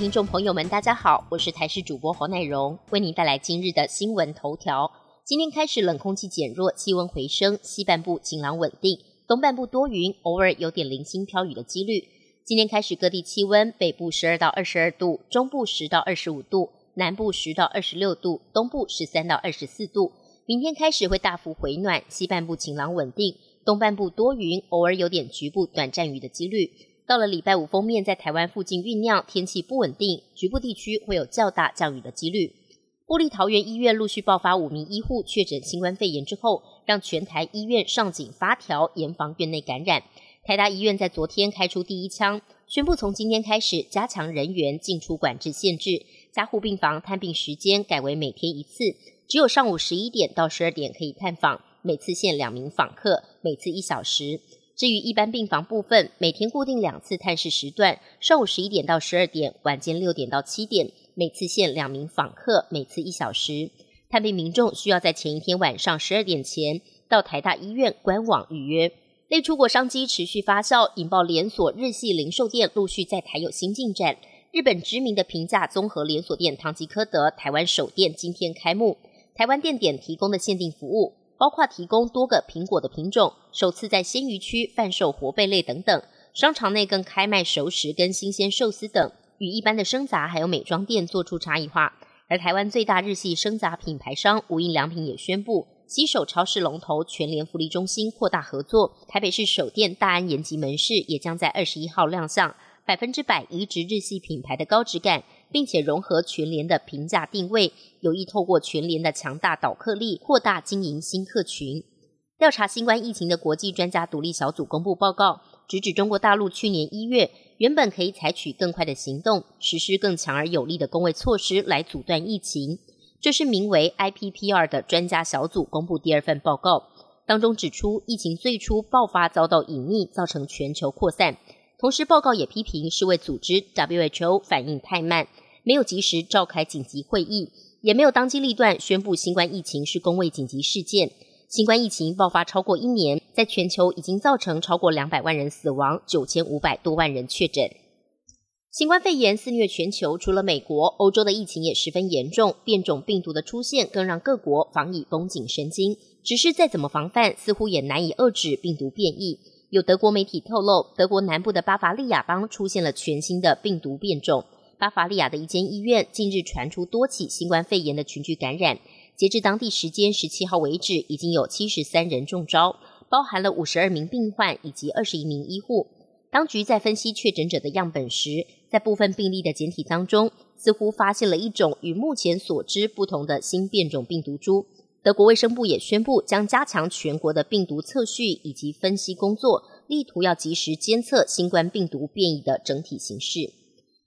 听众朋友们，大家好，我是台视主播黄乃荣，为您带来今日的新闻头条。今天开始冷空气减弱，气温回升，西半部晴朗稳定，东半部多云，偶尔有点零星飘雨的几率。今天开始各地气温，北部十二到二十二度，中部十到二十五度，南部十到二十六度，东部十三到二十四度。明天开始会大幅回暖，西半部晴朗稳定，东半部多云，偶尔有点局部短暂雨的几率。到了礼拜五，封面在台湾附近酝酿，天气不稳定，局部地区会有较大降雨的几率。玻璃桃园医院陆续爆发五名医护确诊新冠肺炎之后，让全台医院上紧发条，严防院内感染。台大医院在昨天开出第一枪，宣布从今天开始加强人员进出管制限制，加护病房探病时间改为每天一次，只有上午十一点到十二点可以探访，每次限两名访客，每次一小时。至于一般病房部分，每天固定两次探视时段，上午十一点到十二点，晚间六点到七点，每次限两名访客，每次一小时。探病民众需要在前一天晚上十二点前到台大医院官网预约。类出国商机持续发酵，引爆连锁日系零售店陆续在台有新进展。日本知名的平价综合连锁店唐吉诃德台湾首店今天开幕，台湾店点提供的限定服务。包括提供多个苹果的品种，首次在鲜鱼区贩售活贝类等等。商场内更开卖熟食跟新鲜寿司等，与一般的生杂还有美妆店做出差异化。而台湾最大日系生杂品牌商无印良品也宣布，携手超市龙头全联福利中心扩大合作，台北市首店大安延吉门市也将在二十一号亮相。百分之百移植日系品牌的高质感，并且融合全联的平价定位，有意透过全联的强大导客力，扩大经营新客群。调查新冠疫情的国际专家独立小组公布报告，直指中国大陆去年一月原本可以采取更快的行动，实施更强而有力的工卫措施来阻断疫情。这是名为 IPPR 的专家小组公布第二份报告，当中指出，疫情最初爆发遭到隐匿，造成全球扩散。同时，报告也批评世卫组织 WHO 反应太慢，没有及时召开紧急会议，也没有当机立断宣布新冠疫情是公卫紧急事件。新冠疫情爆发超过一年，在全球已经造成超过两百万人死亡，九千五百多万人确诊。新冠肺炎肆虐全球，除了美国，欧洲的疫情也十分严重。变种病毒的出现，更让各国防疫绷紧神经。只是再怎么防范，似乎也难以遏制病毒变异。有德国媒体透露，德国南部的巴伐利亚邦出现了全新的病毒变种。巴伐利亚的一间医院近日传出多起新冠肺炎的群聚感染。截至当地时间十七号为止，已经有七十三人中招，包含了五十二名病患以及二十一名医护。当局在分析确诊者的样本时，在部分病例的简体当中，似乎发现了一种与目前所知不同的新变种病毒株。德国卫生部也宣布，将加强全国的病毒测序以及分析工作，力图要及时监测新冠病毒变异的整体形势。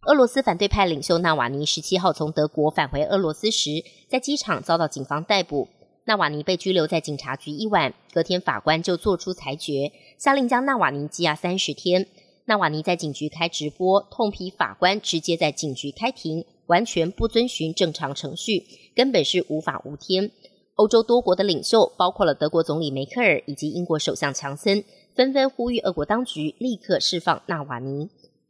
俄罗斯反对派领袖纳瓦尼十七号从德国返回俄罗斯时，在机场遭到警方逮捕。纳瓦尼被拘留在警察局一晚，隔天法官就做出裁决，下令将纳瓦尼羁押三十天。纳瓦尼在警局开直播，痛批法官直接在警局开庭，完全不遵循正常程序，根本是无法无天。欧洲多国的领袖，包括了德国总理梅克尔以及英国首相强森，纷纷呼吁俄国当局立刻释放纳瓦尼。